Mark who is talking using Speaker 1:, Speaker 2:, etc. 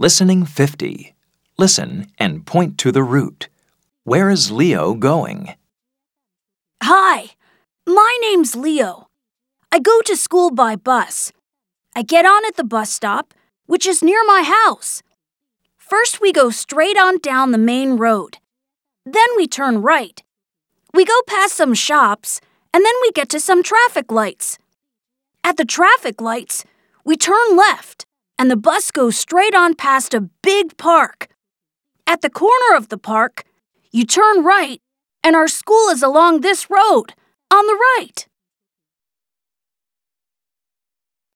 Speaker 1: Listening 50. Listen and point to the route. Where is Leo going?
Speaker 2: Hi, my name's Leo. I go to school by bus. I get on at the bus stop, which is near my house. First, we go straight on down the main road. Then we turn right. We go past some shops, and then we get to some traffic lights. At the traffic lights, we turn left, and the bus goes straight on past a big park. At the corner of the park, you turn right, and our school is along this road, on the right.